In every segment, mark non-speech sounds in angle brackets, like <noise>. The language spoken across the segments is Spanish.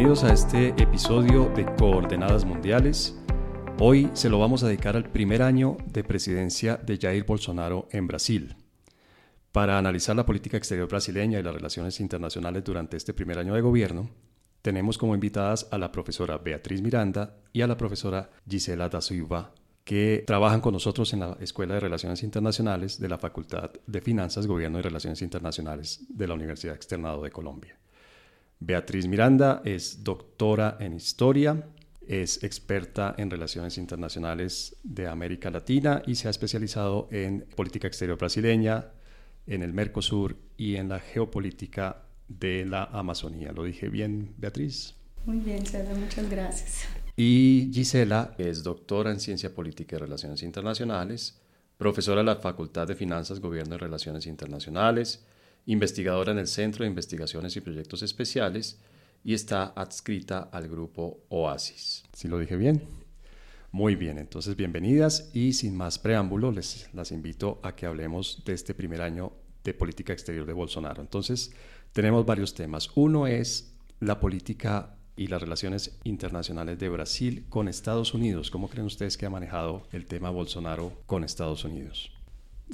Bienvenidos a este episodio de Coordenadas Mundiales. Hoy se lo vamos a dedicar al primer año de presidencia de Jair Bolsonaro en Brasil. Para analizar la política exterior brasileña y las relaciones internacionales durante este primer año de gobierno, tenemos como invitadas a la profesora Beatriz Miranda y a la profesora Gisela da Silva, que trabajan con nosotros en la Escuela de Relaciones Internacionales de la Facultad de Finanzas, Gobierno y Relaciones Internacionales de la Universidad Externado de Colombia. Beatriz Miranda es doctora en historia, es experta en relaciones internacionales de América Latina y se ha especializado en política exterior brasileña, en el Mercosur y en la geopolítica de la Amazonía. ¿Lo dije bien, Beatriz? Muy bien, César, muchas gracias. Y Gisela es doctora en Ciencia Política y Relaciones Internacionales, profesora de la Facultad de Finanzas, Gobierno y Relaciones Internacionales, investigadora en el Centro de Investigaciones y Proyectos Especiales y está adscrita al grupo OASIS. ¿Sí lo dije bien? Muy bien, entonces bienvenidas y sin más preámbulo les las invito a que hablemos de este primer año de política exterior de Bolsonaro. Entonces, tenemos varios temas. Uno es la política y las relaciones internacionales de Brasil con Estados Unidos. ¿Cómo creen ustedes que ha manejado el tema Bolsonaro con Estados Unidos?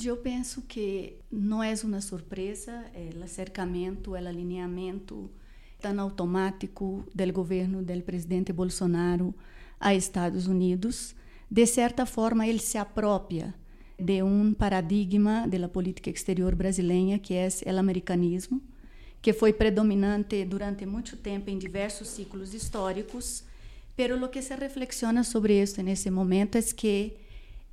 Eu penso que não é uma surpresa o acercamento, o alinhamento tão automático do governo do presidente Bolsonaro a Estados Unidos. De certa forma, ele se apropria de um paradigma da política exterior brasileira, que é o americanismo, que foi predominante durante muito tempo em diversos ciclos históricos. Pero lo que se reflexiona sobre isso nesse momento é que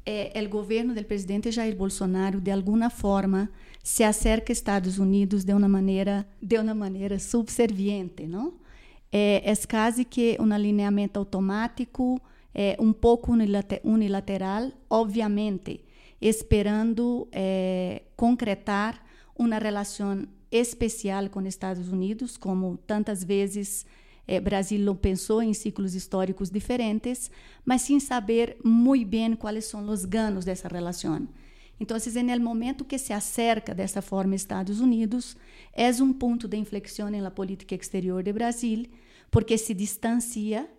é, o governo do presidente Jair Bolsonaro de alguma forma se acerca a Estados Unidos de uma maneira de uma maneira subserviente, não? É, é quase que um alinhamento automático, é, um pouco unilateral, obviamente, esperando é, concretar uma relação especial com Estados Unidos, como tantas vezes eh, Brasil lo pensou em ciclos históricos diferentes, mas sem saber muito bem quais são os ganos dessa relação. Então, no momento que se acerca dessa forma Estados Unidos, é um ponto de inflexão na política exterior de Brasil, porque se distancia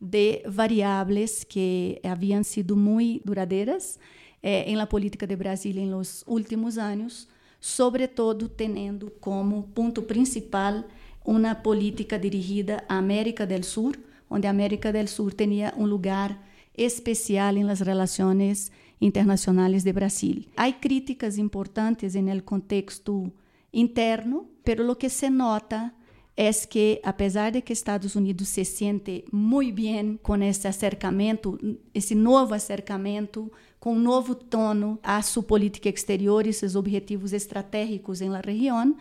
de variáveis que haviam sido muito duradeiras eh, em la política de Brasil em los últimos anos, sobretudo tendo como ponto principal uma política dirigida à América do Sul, onde a América do Sul tinha um lugar especial em las relações internacionais de Brasil. Há críticas importantes no contexto interno, pero lo que se nota é que, apesar de que Estados Unidos se sente muito bem com esse acercamento, esse novo acercamento, com um novo tono à sua política exterior e seus objetivos estratégicos la região,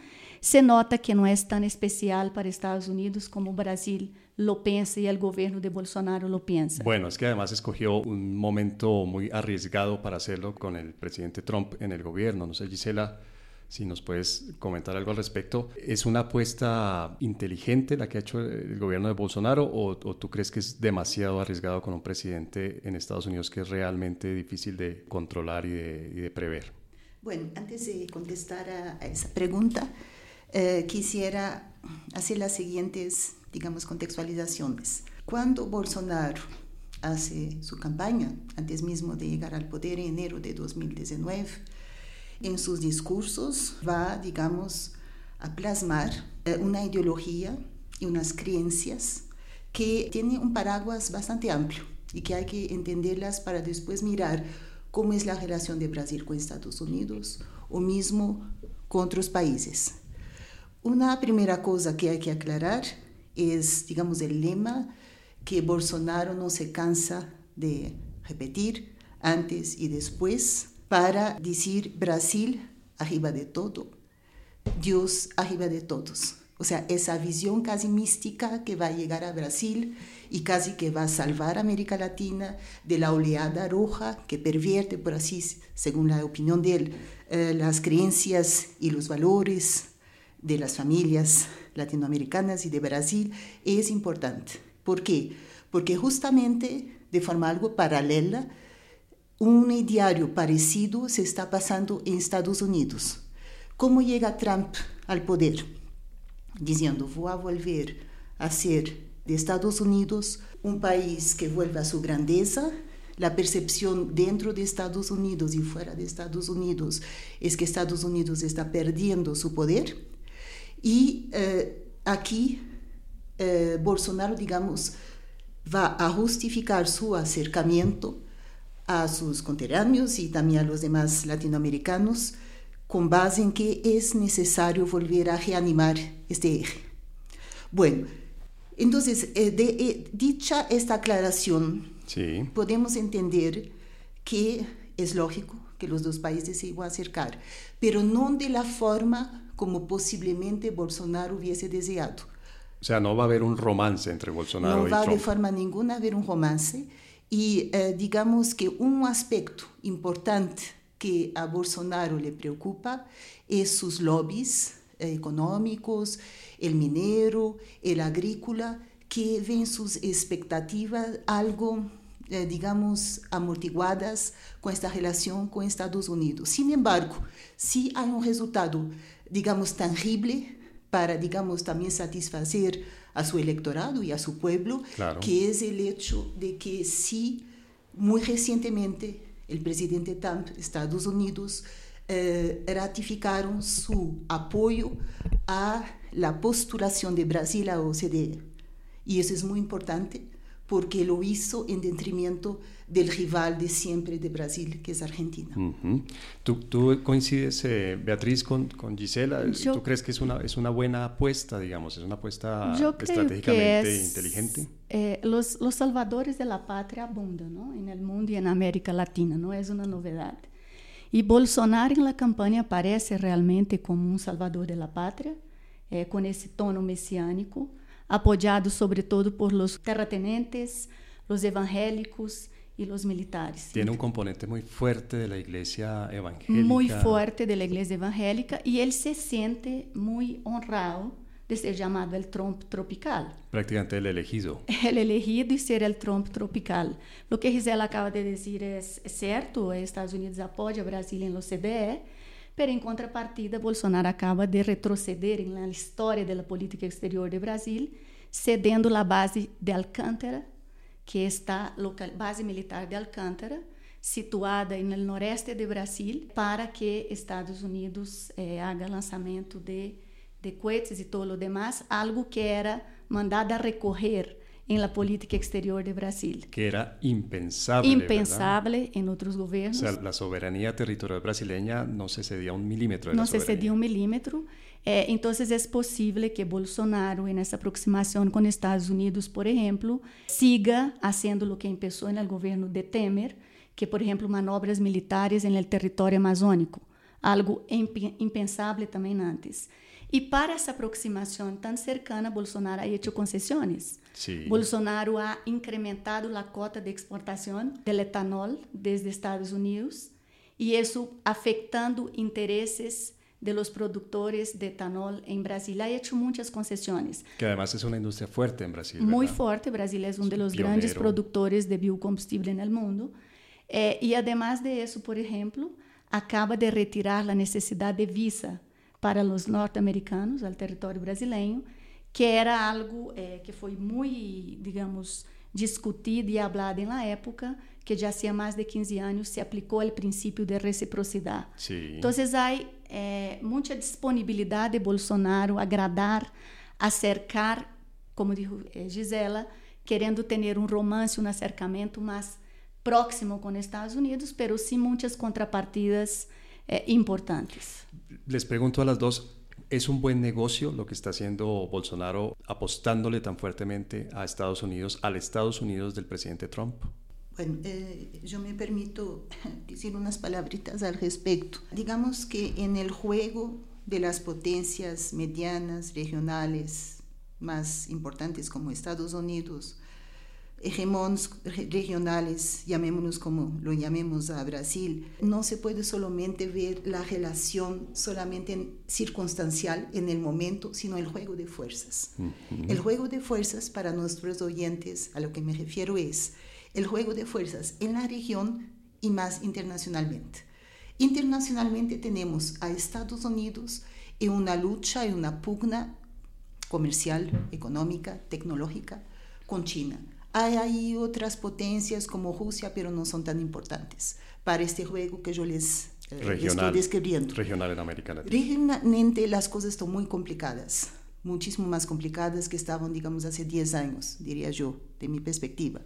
se nota que não é tão especial para Estados Unidos como Brasil lo pensa y el gobierno de Bolsonaro lo piensa. Bueno, es que además escogió un momento muy arriesgado para hacerlo con el presidente Trump en el gobierno. No sé, Gisela, si nos puedes comentar algo al respecto. ¿Es una apuesta inteligente la que ha hecho el gobierno de Bolsonaro o, o, tú crees que es demasiado arriesgado con un presidente en Estados Unidos que es realmente difícil de controlar y de, y de prever? Bueno, antes de contestar a esa pregunta, eh, quisiera hacer las siguientes, digamos, contextualizaciones. Cuando Bolsonaro hace su campaña, antes mismo de llegar al poder en enero de 2019, en sus discursos va, digamos, a plasmar eh, una ideología y unas creencias que tienen un paraguas bastante amplio y que hay que entenderlas para después mirar cómo es la relación de Brasil con Estados Unidos o mismo con otros países. Una primera cosa que hay que aclarar es, digamos, el lema que Bolsonaro no se cansa de repetir antes y después para decir Brasil arriba de todo, Dios arriba de todos. O sea, esa visión casi mística que va a llegar a Brasil y casi que va a salvar a América Latina de la oleada roja que pervierte, por así, según la opinión de él, eh, las creencias y los valores de las familias latinoamericanas y de Brasil es importante. ¿Por qué? Porque justamente de forma algo paralela, un diario parecido se está pasando en Estados Unidos. ¿Cómo llega Trump al poder? Diciendo, voy a volver a ser de Estados Unidos, un país que vuelve a su grandeza. La percepción dentro de Estados Unidos y fuera de Estados Unidos es que Estados Unidos está perdiendo su poder. Y eh, aquí eh, Bolsonaro, digamos, va a justificar su acercamiento a sus conterráneos y también a los demás latinoamericanos con base en que es necesario volver a reanimar este eje. Bueno, entonces, eh, de, eh, dicha esta aclaración, sí. podemos entender que es lógico que los dos países se iban a acercar, pero no de la forma como posiblemente Bolsonaro hubiese deseado. O sea, no va a haber un romance entre Bolsonaro no y va Trump. de forma ninguna a haber un romance y eh, digamos que un aspecto importante que a Bolsonaro le preocupa es sus lobbies eh, económicos, el minero, el agrícola, que ven sus expectativas algo, eh, digamos, amortiguadas con esta relación con Estados Unidos. Sin embargo, si hay un resultado, digamos, tangible para, digamos, también satisfacer a su electorado y a su pueblo, Claro. que es el hecho de que sí, muy recientemente, el presidente Trump, Estados Unidos, eh, ratificaron su apoyo a la postulación de Brasil a OCDE. Y eso es muy importante porque lo hizo en detrimento del rival de siempre de Brasil, que es Argentina. Ujú. ¿Tú, tú coincides, eh, Beatriz, con, con Gisela? Yo- ¿Tú crees que es una, es una buena apuesta, digamos? ¿Es una apuesta Yo creo estratégicamente que es, inteligente? eh, los, los salvadores de la patria abundan ¿no? en el mundo y en América Latina, no es una novedad. Y Bolsonaro en la campaña aparece realmente como un salvador de la patria, eh, con ese tono mesiánico, apoyado sobre todo por los terratenientes, los evangélicos y los militares. Tiene un componente muy fuerte de la iglesia evangélica. muy fuerte de la iglesia evangélica y él se siente muy honrado de ser llamado el Trump tropical. Prácticamente el elegido. <laughs> El elegido y ser el Trump tropical. Lo que Gisela acaba de decir es, es cierto, Estados Unidos apoya a Brasil en los CDE, pero en contrapartida Bolsonaro acaba de retroceder historia de la política exterior de Brasil, cedendo la base de Alcántara, que está local, base militar de Alcántara, situada el noreste de Brasil, para que Estados Unidos eh, haga lanzamiento de, de cohetes y todo lo demás, algo que era mandado a recorrer en la política exterior de Brasil. Que era impensable. ¿verdad? Impensable en otros O gobiernos. sea, la soberanía territorial brasileña no se cedía un milímetro de no la se cedía un milímetro. Eh, entonces es posible que Bolsonaro, en esa aproximación con Estados Unidos, por ejemplo, siga haciendo lo que empezó en el gobierno de Temer, que, por ejemplo, manobras militares en el territorio amazónico, algo imp- impensable también antes. Y para esa aproximación tan cercana, Bolsonaro ha hecho concesiones. Sí. Bolsonaro ha incrementado la cota de exportación del etanol desde Estados Unidos y eso afectando intereses de los productores de etanol en Brasil. Ha hecho muchas concesiones. Que además es una industria fuerte en Brasil. Muy ¿verdad? fuerte, Brasil es uno de los grandes pionero. productores de biocombustible en el mundo. Eh, y además de eso, por ejemplo, acaba de retirar la necesidad de visa para los norteamericanos al territorio brasileño, que era algo eh, que foi muy, digamos, discutido y hablado en la época, que ya hacía más de 15 años se aplicó el principio de reciprocidad. Sí. Entonces hay eh, mucha disponibilidad de Bolsonaro agradar, acercar, como dijo eh, Gisela, querendo ter um romance, um acercamento mais próximo com Estados Unidos, pero sin muchas contrapartidas eh, importantes. Les pregunto a las dos, ¿es un buen negocio lo que está haciendo Bolsonaro apostándole tan fuertemente a Estados Unidos, al Estados Unidos del presidente Trump? Bueno, eh, yo me permito <laughs> decir unas palabritas al respecto. Digamos que en el juego de las potencias medianas, regionales, más importantes como Estados Unidos, hegemons regionales, llamémonos como lo llamemos a Brasil, no se puede solamente ver la relación solamente en, circunstancial en el momento, sino el juego de fuerzas. Uh -huh. El juego de fuerzas para nuestros oyentes, a lo que me refiero es el juego de fuerzas en la región y más internacionalmente. Internacionalmente tenemos a Estados Unidos en una lucha, en una pugna comercial, económica, tecnológica con China. Hay ahí otras potencias como Rusia, pero no son tan importantes para este juego que yo les eh, regional, estoy describiendo. Regional en América Latina. Regionalmente las cosas están muy complicadas, muchísimo más complicadas que estaban, digamos, hace 10 años, diría yo, de mi perspectiva.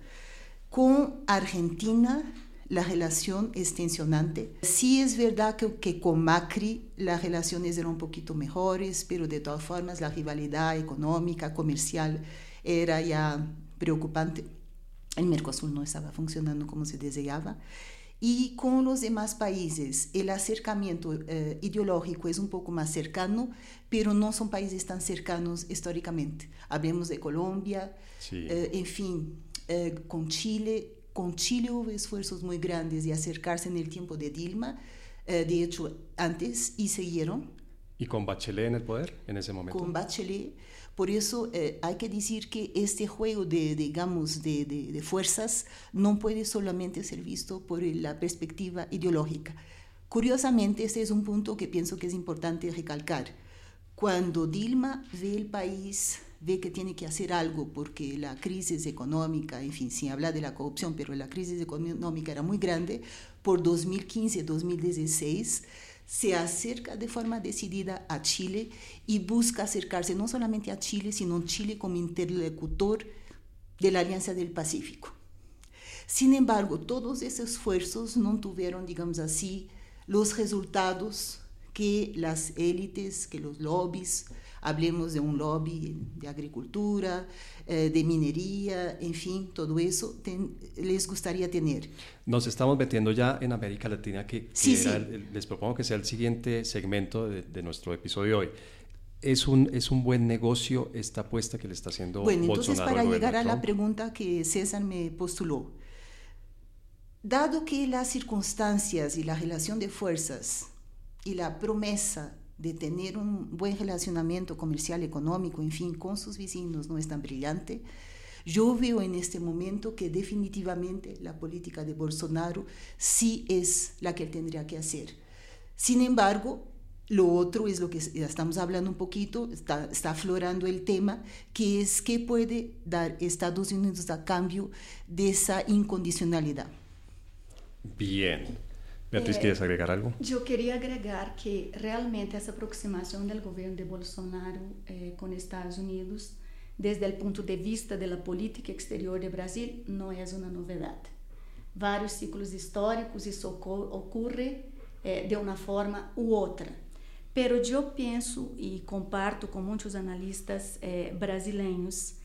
Con Argentina la relación es tensionante. Sí es verdad que, que, con Macri las relaciones eran un poquito mejores, pero de todas formas la rivalidad económica, comercial era ya preocupante. El Mercosur no estaba funcionando como se deseaba. Y con los demás países, el acercamiento eh, ideológico es un poco más cercano, pero no son países tan cercanos históricamente. Hablemos de Colombia, eh, en fin, eh, con Chile. Con Chile hubo esfuerzos muy grandes de acercarse en el tiempo de Dilma, de hecho antes, y siguieron. ¿Y con Bachelet en el poder en ese momento? Con Bachelet por eso eh, hay que decir que este juego de, digamos, de, de, fuerzas no puede solamente ser visto por la perspectiva ideológica. Curiosamente, este es un punto que pienso que es importante recalcar. Cuando Dilma ve el país, ve que tiene que hacer algo porque la crisis económica, en fin, sin hablar de la corrupción, pero la crisis económica era muy grande, por 2015-2016 se acerca de forma decidida a Chile y busca acercarse no solamente a Chile, sino a Chile como interlocutor de la Alianza del Pacífico. Sin embargo, todos esos esfuerzos no tuvieron, digamos así, los resultados que las élites, que los lobbies, hablemos de un lobby de agricultura, eh, de minería, en fin, todo eso les gustaría tener. Nos estamos metiendo ya en América Latina, que, les propongo que sea el siguiente segmento de, nuestro episodio hoy. ¿Es un, ¿Es un buen negocio esta apuesta que le está haciendo Bueno, entonces para llegar a la pregunta que César me postuló, dado que las circunstancias y la relación de fuerzas y la promesa de tener un buen relacionamiento comercial, económico, en fin, con sus vecinos no es tan brillante, yo veo en este momento que definitivamente la política de Bolsonaro sí es la que él tendría que hacer. Sin embargo, lo otro es lo que estamos hablando un poquito, está, está aflorando el tema, que es qué puede dar Estados Unidos a cambio de esa incondicionalidad. Bien. Beatriz, é, ¿quieres agregar algo? Eu queria agregar que realmente essa aproximação do governo de Bolsonaro eh, com Estados Unidos, desde o ponto de vista da política exterior do Brasil, não é uma novidade. Vários ciclos históricos isso ocorre eh, de uma forma ou outra. Pero eu penso e comparto com muitos analistas eh, brasileiros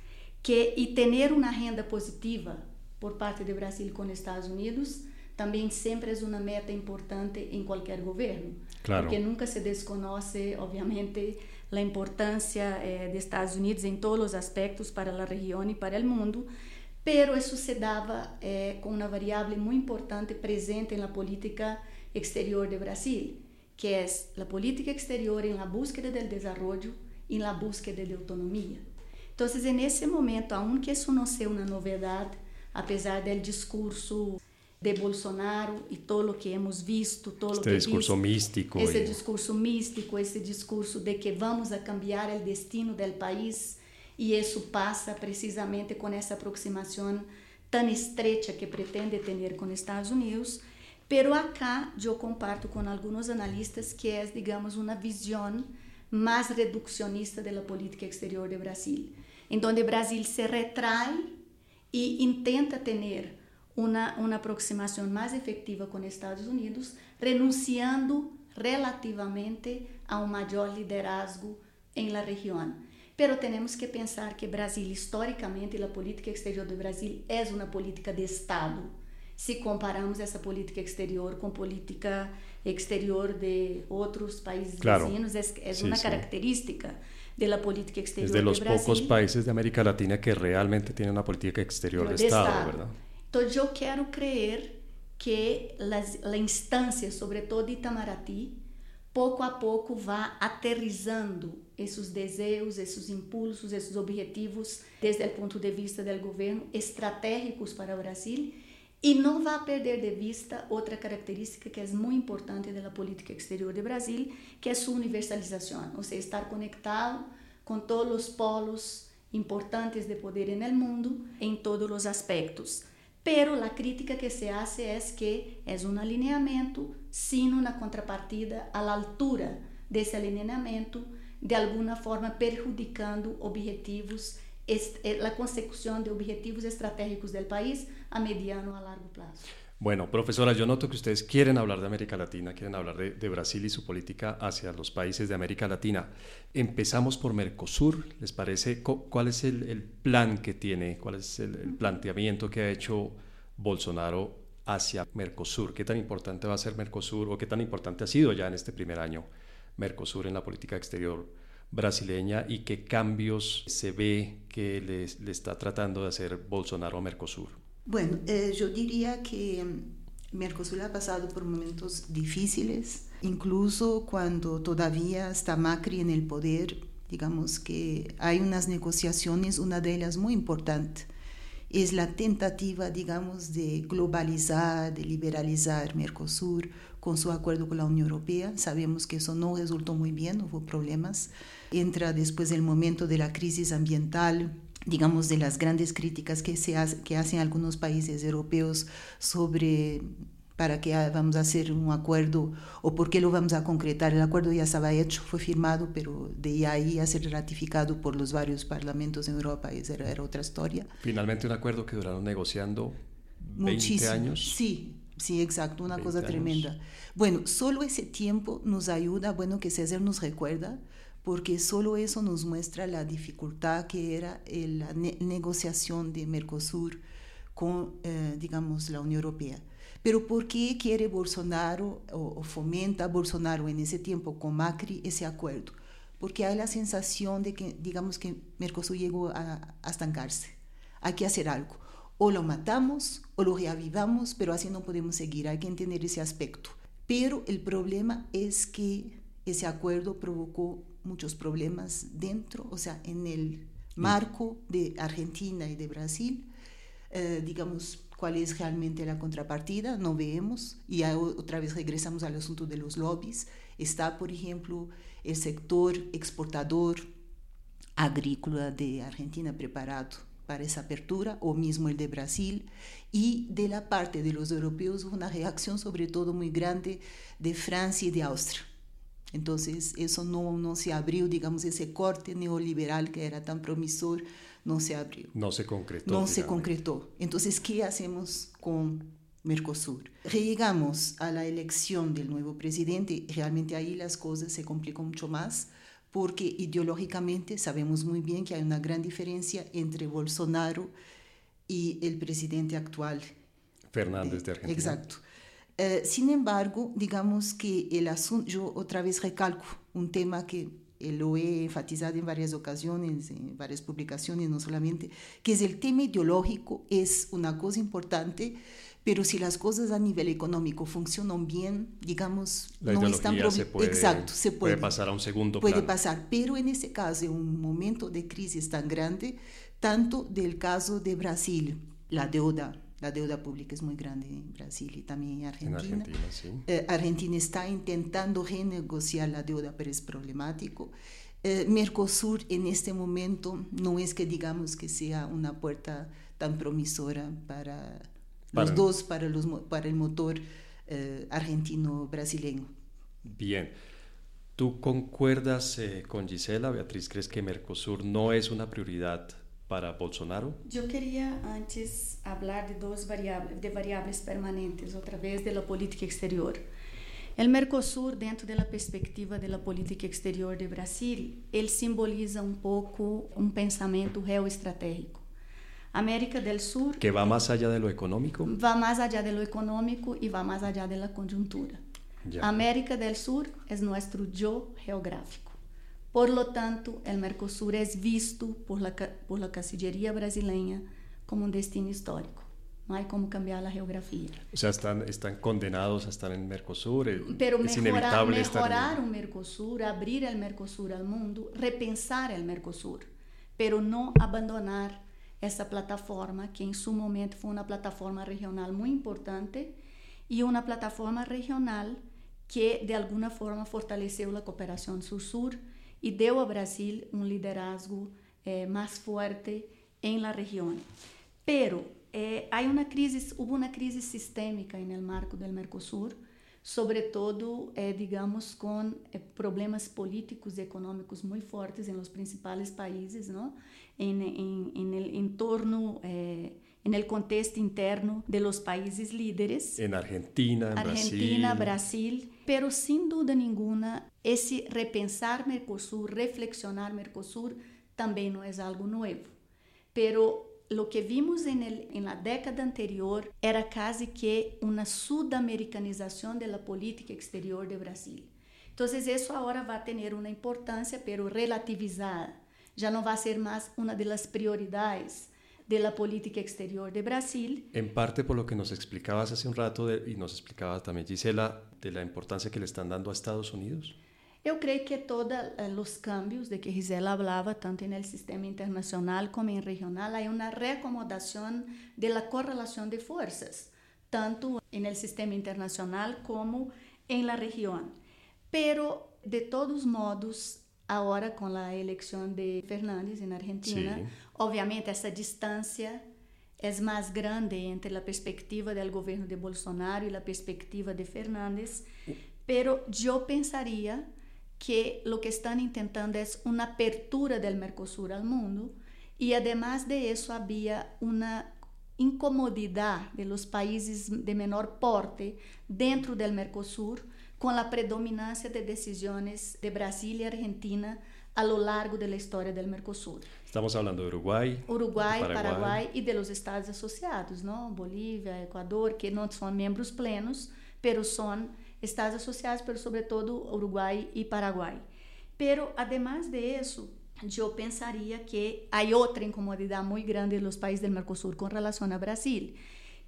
que e ter uma renda positiva por parte do Brasil com Estados Unidos também sempre é uma meta importante em qualquer governo, claro. porque nunca se desconoce, obviamente, a importância eh, de Estados Unidos em todos os aspectos para a região e para o mundo, pero isso se dava eh, com uma variável muito importante presente na política exterior de Brasil, que é a política exterior em la búsqueda do desenvolvimento e na búsqueda de autonomia. Então, nesse momento, aunque isso não seja uma novidade, apesar do discurso de Bolsonaro e todo o que hemos visto, todo este que discurso místico, esse y... discurso místico, esse discurso de que vamos a cambiar o destino do país e isso passa precisamente com essa aproximação tão estreita que pretende ter com Estados Unidos. Pero acá eu comparto com alguns analistas que é, digamos, uma visão mais reducionista da política exterior do Brasil, em donde o Brasil se retrai e intenta ter uma, uma aproximação mais efetiva com Estados Unidos, renunciando relativamente a um maior liderazgo em la região. Pero temos que pensar que Brasil, historicamente, a política exterior do Brasil é uma política de Estado. Se comparamos essa política exterior com política exterior de outros países claro. vizinhos, é, é sí, uma sí. característica da política exterior do Brasil. É de los pocos países de América Latina que realmente têm uma política exterior de, de Estado, Estado, ¿verdad? Então, eu quero crer que a instância, sobretudo Itamaraty, pouco a pouco vá aterrizando esses desejos, esses impulsos, esses objetivos, desde o ponto de vista do governo, estratégicos para o Brasil, e não vá perder de vista outra característica que é muito importante da política exterior do Brasil, que é sua universalização, ou seja, estar conectado com todos os polos importantes de poder el mundo en todos los aspectos. Pero la crítica que se hace es que es un alineamiento sin una contrapartida a la altura de ese alineamiento, de alguna forma perjudicando objetivos, eh, la consecución de objetivos estratégicos del país a mediano a largo plazo. Bueno, profesora, yo noto que ustedes quieren hablar de América Latina, quieren hablar de, Brasil y su política hacia los países de América Latina. Empezamos por Mercosur, ¿les parece? ¿Cuál es el, plan que tiene, cuál es el, planteamiento que ha hecho Bolsonaro hacia Mercosur? ¿Qué tan importante va a ser Mercosur o qué tan importante ha sido ya en este primer año Mercosur en la política exterior brasileña y qué cambios se ve que le está tratando de hacer Bolsonaro a Mercosur? Bueno, eh, yo diría que mm, Mercosur ha pasado por momentos difíciles, incluso cuando todavía está Macri en el poder, digamos que hay unas negociaciones, una de ellas muy importante, es la tentativa, digamos, de globalizar, de liberalizar Mercosur con su acuerdo con la Unión Europea. Sabemos que eso no resultó muy bien, hubo problemas. Entra después el momento de la crisis ambiental, digamos, de las grandes críticas que, se que hacen algunos países europeos sobre para qué vamos a hacer un acuerdo o por qué lo vamos a concretar. El acuerdo ya estaba hecho, fue firmado, pero de ahí a ser ratificado por los varios parlamentos en Europa era, era otra historia. Finalmente un acuerdo que duraron negociando 20 años. Sí, sí, exacto, una cosa tremenda. Bueno, solo ese tiempo nos ayuda, bueno, que César nos recuerda, porque solo eso nos muestra la dificultad que era la negociación de Mercosur con, eh, digamos, la Unión Europea. Pero ¿por qué quiere Bolsonaro o, fomenta Bolsonaro en ese tiempo con Macri ese acuerdo? Porque hay la sensación de que, digamos, que Mercosur llegó a, a estancarse. Hay que hacer algo. O lo matamos o lo reavivamos, pero así no podemos seguir. Hay que entender ese aspecto. Pero el problema es que ese acuerdo provocó muchos problemas dentro, o sea, en el marco de Argentina y de Brasil. Eh, digamos, cuál es realmente la contrapartida, no vemos, y otra vez regresamos al asunto de los lobbies. Está, por ejemplo, el sector exportador agrícola de Argentina preparado para esa apertura, o mismo el de Brasil, y de la parte de los europeos una reacción sobre todo muy grande de Francia y de Austria entonces, eso no, no se abrió, digamos, ese corte neoliberal que era tan promisor, no se abrió. No se concretó. No se concretó. Entonces, ¿qué hacemos con Mercosur? Llegamos a la elección del nuevo presidente, realmente ahí las cosas se complican mucho más porque ideológicamente sabemos muy bien que hay una gran diferencia entre Bolsonaro y el presidente actual. Fernández de Argentina. Exacto. Eh, sin embargo, digamos que el asunto, yo otra vez recalco un tema que lo he enfatizado en varias ocasiones, en varias publicaciones, no solamente, que es el tema ideológico, es una cosa importante, pero si las cosas a nivel económico funcionan bien, digamos, no están se puede, exacto, se puede, puede, pasar a un segundo puede pasar, pero en ese caso, en un momento de crisis tan grande, tanto del caso de Brasil, la deuda la deuda pública es muy grande en Brasil y también en Argentina. En Argentina, sí. eh, Argentina está intentando renegociar la deuda, pero es problemático. Eh, Mercosur en este momento no es que digamos que sea una puerta tan promisora para, los dos, para, los, para el motor eh, argentino-brasileño. Bien. ¿Tú concuerdas eh, con Gisela, Beatriz? ¿Crees que Mercosur no es una prioridad para Bolsonaro? Eu queria antes falar de duas variáveis, de variáveis permanentes, outra vez da política exterior. O Mercosul, dentro da perspectiva da política exterior de Brasil, ele simboliza um pouco um pensamento geoestratégico. América del Sur. Que va más allá de lo económico. Va más allá de lo económico y va más allá de la coyuntura. Ya. América del Sur es nuestro yo geográfico. Por lo tanto, el Mercosur es visto por la, por la Cancillería brasileña como un destino histórico. No hay cómo cambiar la geografía. O sea, están, están condenados a estar en Mercosur. Pero es mejorar, inevitable mejorar en... Mercosur, abrir el Mercosur al mundo, repensar el Mercosur, pero no abandonar essa plataforma que em seu momento foi uma plataforma regional muito importante e uma plataforma regional que de alguma forma fortaleceu a cooperação sul-sur e deu ao Brasil um liderazgo eh, más fuerte en la región. Pero eh, hay una crisis, hubo una crisis sistémica el marco del Mercosur, sobre todo, eh, digamos, con eh, problemas políticos y económicos muy fuertes en los principales países, ¿no? En, en, en el entorno, eh, en el contexto interno de los países líderes. En Argentina, en Argentina, Brasil. Brasil. Pero sin duda ninguna, ese repensar Mercosur, reflexionar Mercosur, también no es algo nuevo. Pero lo que vimos en, el, en, la década anterior era casi que una sudamericanización de la política exterior de Brasil. Entonces eso ahora va a tener una importancia, pero relativizada. Ya no va a ser más una de las prioridades de la política exterior de Brasil. En parte por lo que nos explicabas hace un rato de, y nos explicaba también Gisela de la importancia que le están dando a Estados Unidos. Eu creio que todos os cambios de que Gisela falava, tanto no sistema internacional como em regional, há uma reacomodação da correlação de forças, tanto no sistema internacional como em la região. Pero, de todos modos, agora com a eleição de Fernández na Argentina, sí. obviamente essa distância é mais grande entre a perspectiva do governo de Bolsonaro e a perspectiva de Fernández, pero eu pensaria que lo que están intentando es una apertura del Mercosur al mundo y además de eso había una incomodidad de los países de menor porte dentro del Mercosur con la predominancia de decisiones de Brasil y Argentina a lo largo de la historia del Mercosur. Estamos hablando de Uruguay, Uruguay, Paraguay. Paraguay y de los estados asociados, ¿no? Bolivia, Ecuador, que no son miembros plenos, pero son estados associados, pero sobretudo Uruguai e Paraguai. Pero, además de isso, eu pensaria que há outra incomodidade muito grande nos países do Mercosul com relação a Brasil,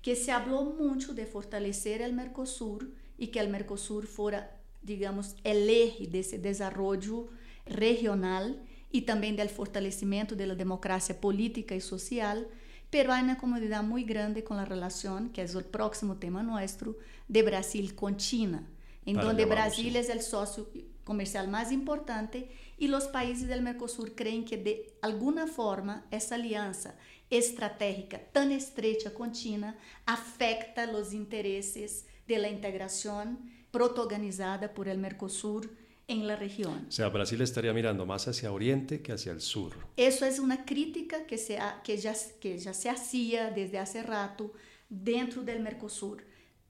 que se falou muito de fortalecer o Mercosul e que o Mercosul fora, digamos, o eje desse desenvolvimento regional e também do fortalecimento da democracia política e social, pero há uma comodidade muito grande com a relação, que é o próximo tema nosso, de Brasil com China, em donde Brasil é o sócio comercial mais importante e os países do Mercosul creem que de alguma forma essa aliança estratégica tão estreita com China afeta os interesses da integração protagonizada por el Mercosur en la región. O sea, Brasil estaría mirando más hacia Oriente que hacia el sur. Eso es una crítica que, se ha, que, ya, que ya se hacía desde hace rato dentro del Mercosur.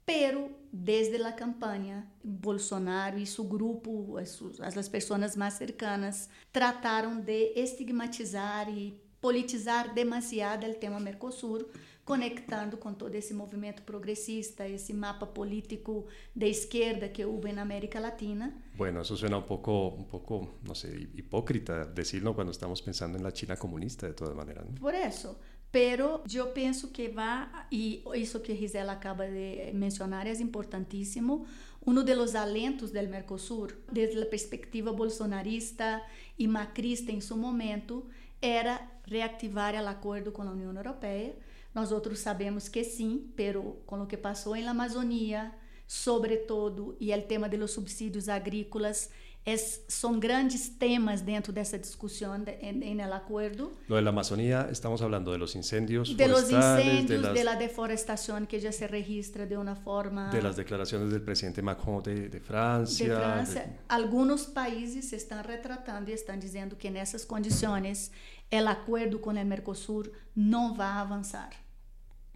Pero desde la campaña, Bolsonaro y su grupo, as, as pessoas mais cercanas, trataram de estigmatizar e politizar demasiado o tema Mercosur, conectando com todo esse movimento progressista, esse mapa político de esquerda que houve na América Latina. Bueno, eso suena un poco, un poco, no sé, hipócrita decirlo cuando estamos pensando en la China comunista de todas maneras. ¿no? Por eso, pero eu penso que vai, e isso que Gisela acaba de mencionar é importantíssimo, um dos alentos do Mercosul, desde a perspectiva bolsonarista e macrista em seu momento, era reactivar o acordo com a União Europeia, nós outros sabemos que sim, pero com o que passou em Amazônia, sobretudo, e o tema dos subsídios agrícolas, es, son grandes temas dentro de esa discusión de, en, en, el acuerdo. Lo de la Amazonía, estamos hablando de los incendios. De los incendios, de, las, de, la deforestación que ya se registra de una forma... De las declaraciones del presidente Macron de, de Francia. De Francia. Algunos países se están retratando y están diciendo que en esas condiciones el acuerdo con el Mercosur no va a avanzar.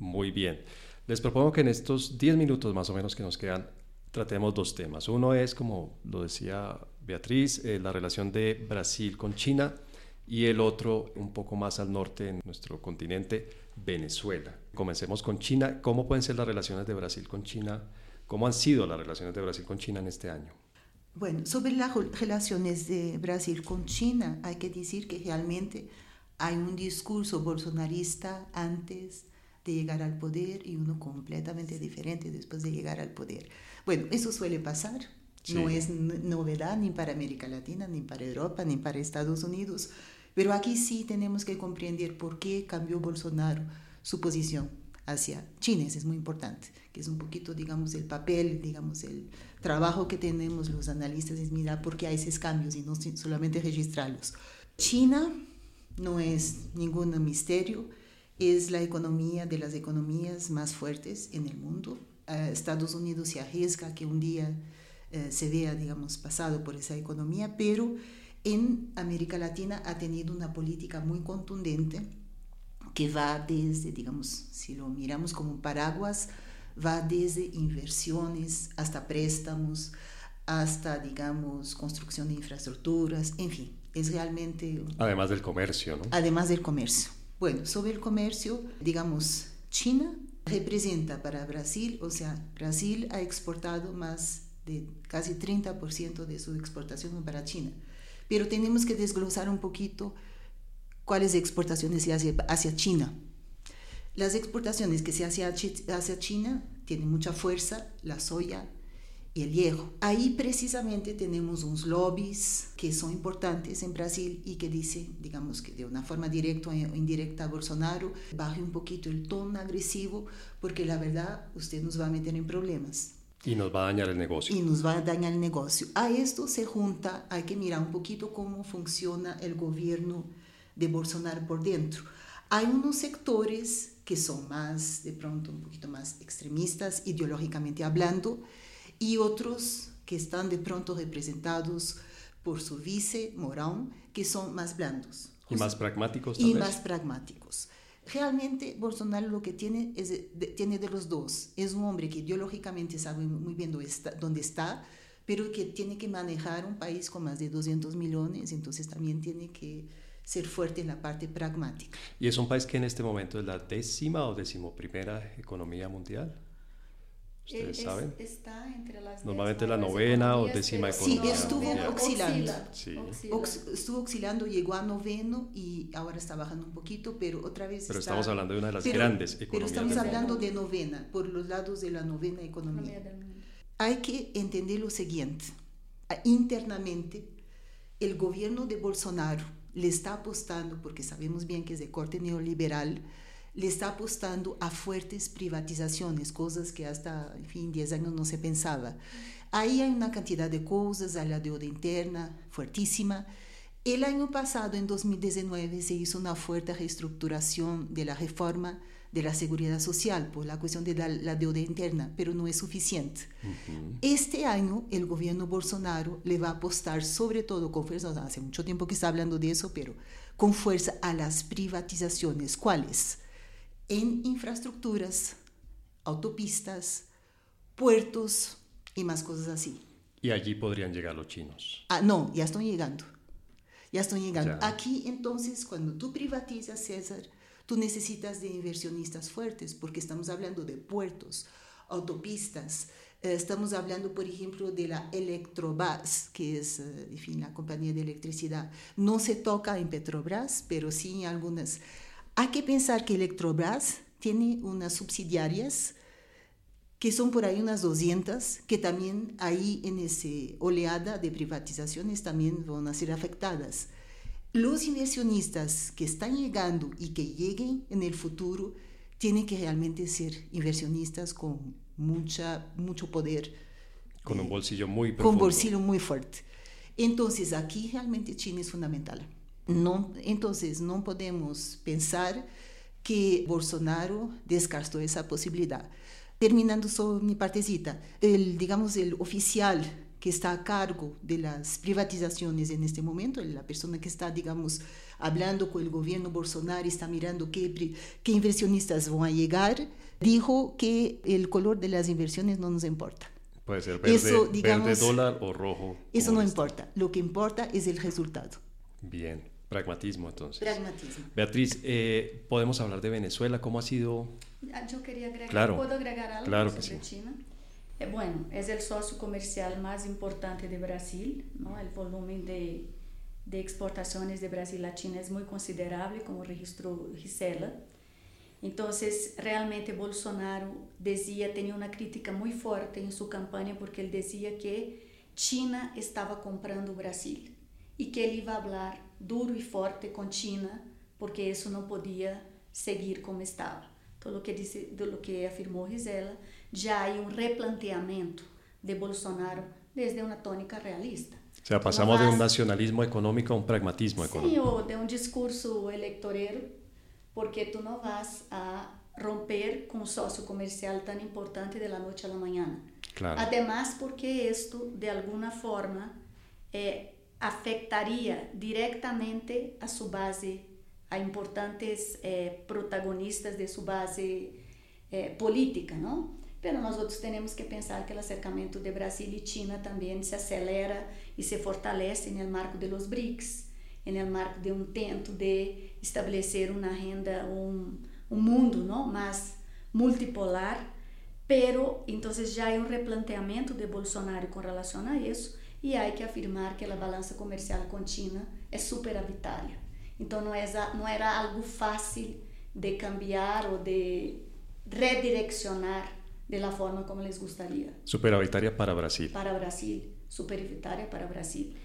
Muy bien. Les propongo que en estos 10 minutos más o menos que nos quedan, tratemos dos temas. Uno es, como lo decía Beatriz, eh, la relación de Brasil con China y el otro un poco más al norte en nuestro continente, Venezuela. Comencemos con China. ¿Cómo pueden ser las relaciones de Brasil con China? ¿Cómo han sido las relaciones de Brasil con China en este año? Bueno, sobre las relaciones de Brasil con China, hay que decir que realmente hay un discurso bolsonarista antes de llegar al poder y uno completamente diferente después de llegar al poder. Bueno, eso suele pasar, sí. no es novedad ni para América Latina, ni para Europa, ni para Estados Unidos, pero aquí sí tenemos que comprender por qué cambió Bolsonaro su posición hacia China, eso es muy importante, que es un poquito, digamos, el papel, digamos, el trabajo que tenemos los analistas es mirar por qué hay esos cambios y no solamente registrarlos. China no es ningún misterio, es la economía de las economías más fuertes en el mundo. Estados Unidos se arriesga que un día uh, se vea, digamos, pasado por esa economía, pero en América Latina ha tenido una política muy contundente que va desde, digamos, si lo miramos como un paraguas, va desde inversiones hasta préstamos, hasta, digamos, construcción de infraestructuras, en fin, es realmente... Además del comercio, ¿no? Además del comercio. Bueno, sobre el comercio, digamos, China representa para Brasil, o sea, Brasil ha exportado más de casi 30% de su exportación para China. Pero tenemos que desglosar un poquito cuáles exportaciones se hace hacia China. Las exportaciones que se hace hacia China tienen mucha fuerza, la soya, el hierro. Ahí precisamente tenemos unos lobbies que son importantes en Brasil y que dicen, digamos que de una forma directa o indirecta a Bolsonaro, baje un poquito el tono agresivo porque la verdad usted nos va a meter en problemas. Y nos va a dañar el negocio. Y nos va a dañar el negocio. A esto se junta, hay que mirar un poquito cómo funciona el gobierno de Bolsonaro por dentro. Hay unos sectores que son más, de pronto, un poquito más extremistas, ideológicamente hablando, y otros que están de pronto representados por su vice, Morán, que son más blandos. Y más pragmáticos. Y más pragmáticos. Realmente Bolsonaro lo que tiene es de, tiene de los dos. Es un hombre que ideológicamente sabe muy bien dónde está, dónde está, pero que tiene que manejar un país con más de 200 millones, entonces también tiene que ser fuerte en la parte pragmática. ¿Y es un país que en este momento es la décima o decimoprimera economía mundial? ¿Ustedes es, saben? Está entre las Normalmente la novena o décima economía. Sí, estuvo mundial. oscilando. Sí. Ox, estuvo oscilando, llegó a noveno y ahora está bajando un poquito, pero otra vez Pero está, estamos hablando de una de las pero, grandes Pero economías. estamos del hablando mundo. de novena, por los lados de la novena economía. Economía. Hay que entender lo siguiente. Internamente, el gobierno de Bolsonaro le está apostando, porque sabemos bien que es de corte neoliberal, le está apostando a fuertes privatizaciones, cosas que hasta, en fin, 10 años no se pensaba. Ahí hay una cantidad de cosas, hay la deuda interna fuertísima. El año pasado, en 2019, se hizo una fuerte reestructuración de la reforma de la seguridad social por la cuestión de la, la deuda interna, pero no es suficiente. Ujú. Este año el gobierno Bolsonaro le va a apostar sobre todo con fuerza, hace mucho tiempo que está hablando de eso, pero con fuerza a las privatizaciones. ¿Cuáles? En infraestructuras, autopistas, puertos y más cosas así. Y allí podrían llegar los chinos. Ah, no, ya están llegando. Ya están llegando. Ya. Aquí entonces, cuando tú privatizas, César, tú necesitas de inversionistas fuertes, porque estamos hablando de puertos, autopistas, eh, estamos hablando, por ejemplo, de la Electrobras, que es, eh, en fin, la compañía de electricidad. No se toca en Petrobras, pero sí en algunas. Hay que pensar que Electrobras tiene unas subsidiarias que son por ahí unas 200, que también ahí en esa oleada de privatizaciones también van a ser afectadas. Los inversionistas que están llegando y que lleguen en el futuro tienen que realmente ser inversionistas con mucha, mucho poder, Con un eh, bolsillo muy con profundo. bolsillo muy fuerte. Entonces, aquí realmente China es fundamental. No, entonces, no podemos pensar que Bolsonaro descartó esa posibilidad. Terminando solo mi partecita, el, digamos, el oficial que está a cargo de las privatizaciones en este momento, la persona que está, digamos, hablando con el gobierno Bolsonaro, está mirando qué, inversionistas van a llegar, dijo que el color de las inversiones no nos importa. Puede ser verde, Eso, verde digamos, dólar o rojo. Eso no importa. Lo que importa es el resultado. Bien, pragmatismo entonces. Pragmatismo. Beatriz, eh, podemos hablar de Venezuela. ¿Cómo ha sido? Ah, Yo quería agregar, Claro. ¿puedo agregar algo Claro que sobre sí. China? Eh, bueno, es el socio comercial más importante de Brasil, ¿no? El volumen de, de exportaciones de Brasil a China es muy considerable, como registró Gisela. Entonces, realmente Bolsonaro decía, tenía una crítica muy fuerte en su campaña porque él decía que China estaba comprando Brasil y que él iba a hablar duro y fuerte con China porque eso no podía seguir como estaba. Todo lo que dice, de lo que afirmou Gisela, já hay un replanteamiento de Bolsonaro desde una tónica realista. O sea, pasamos de un nacionalismo económico a un pragmatismo económico. Sí, o de un discurso electorero, porque tú no vas a romper con un socio comercial tan importante de la noche a la mañana. Claro. Además, porque esto de alguna forma eh, afectaría directamente a su base, a importantes eh, protagonistas de su base eh, política, ¿no? Pero nós outros temos que pensar que o acercamento de Brasil e China também se acelera e se fortalece no marco de los BRICS, no marco de um tento de estabelecer uma renda, um, um mundo não mais multipolar, pero então já há um replanteamento de Bolsonaro com relação a isso e há que afirmar que a balança comercial com China é superavitária. Então não, é, não era algo fácil de cambiar ou de redirecionar de la forma como les gustaría. Superavitaria para Brasil. Para Brasil, superavitaria para Brasil.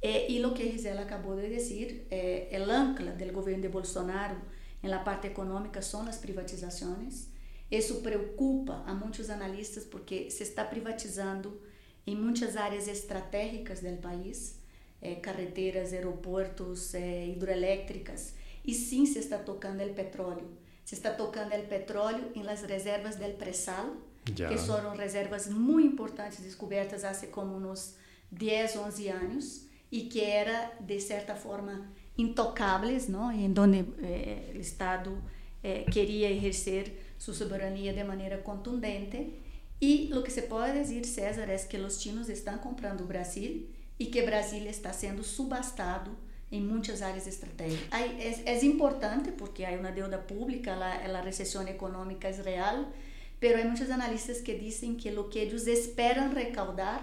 Eh, y lo que Gisela acabó de decir, eh, el ancla del gobierno de Bolsonaro en la parte económica son las privatizaciones. Eso preocupa a muchos analistas porque se está privatizando em muitas áreas estratégicas do país, eh, carreteras, aeroportos, eh, hidroelétricas, e sim se está tocando o petróleo. Se está tocando o petróleo em las reservas del pré-sal, que foram reservas muito importantes descobertas há como uns 10, 11 anos e que era de certa forma intocáveis, não? Em onde eh, o Estado eh, queria exercer sua soberania de maneira contundente. E o que se pode dizer, César, é que os chinos estão comprando o Brasil e que Brasil está sendo subastado em muitas áreas estratégicas. É, é importante porque há uma deuda pública, a, a recessão econômica é real, mas há muitos analistas que dizem que o que eles esperam recaudar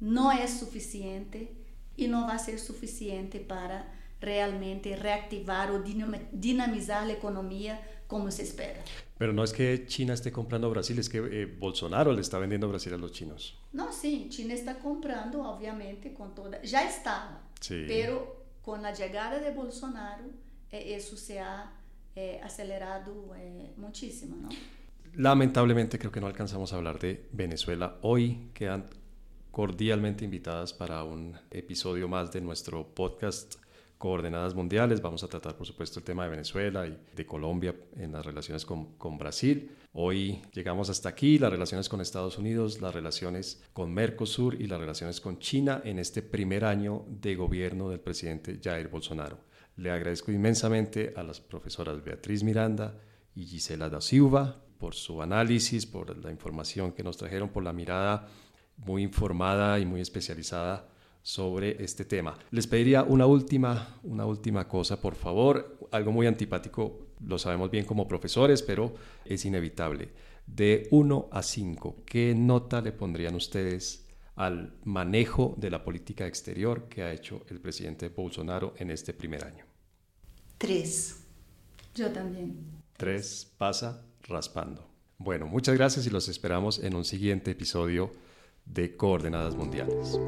não é suficiente e não vai ser suficiente para realmente reactivar ou dinamizar a economia como se espera. Pero no es que China esté comprando Brasil, es que eh, Bolsonaro le está vendiendo Brasil a los chinos. No, sí, China está comprando, obviamente, con toda... Ya estaba, sí. pero con la llegada de Bolsonaro, eh, eso se ha eh, acelerado eh, muchísimo, ¿no? Lamentablemente creo que no alcanzamos a hablar de Venezuela. Hoy quedan cordialmente invitadas para un episodio más de nuestro podcast Coordenadas Mundiales. Vamos a tratar, por supuesto, el tema de Venezuela y de Colombia en las relaciones con, con, Brasil. Hoy llegamos hasta aquí, las relaciones con Estados Unidos, las relaciones con Mercosur y las relaciones con China en este primer año de gobierno del presidente Jair Bolsonaro. Le agradezco inmensamente a las profesoras Beatriz Miranda y Gisela da Silva por su análisis, por la información que nos trajeron, por la mirada muy informada y muy especializada sobre este tema. Les pediría una última, una última cosa, por favor, algo muy antipático, lo sabemos bien como profesores, pero es inevitable. De 1 a 5, ¿qué nota le pondrían ustedes al manejo de la política exterior que ha hecho el presidente Bolsonaro en este primer año? Tres. Yo también. Tres pasa raspando. Bueno, muchas gracias y los esperamos en un siguiente episodio de Coordenadas Mundiales.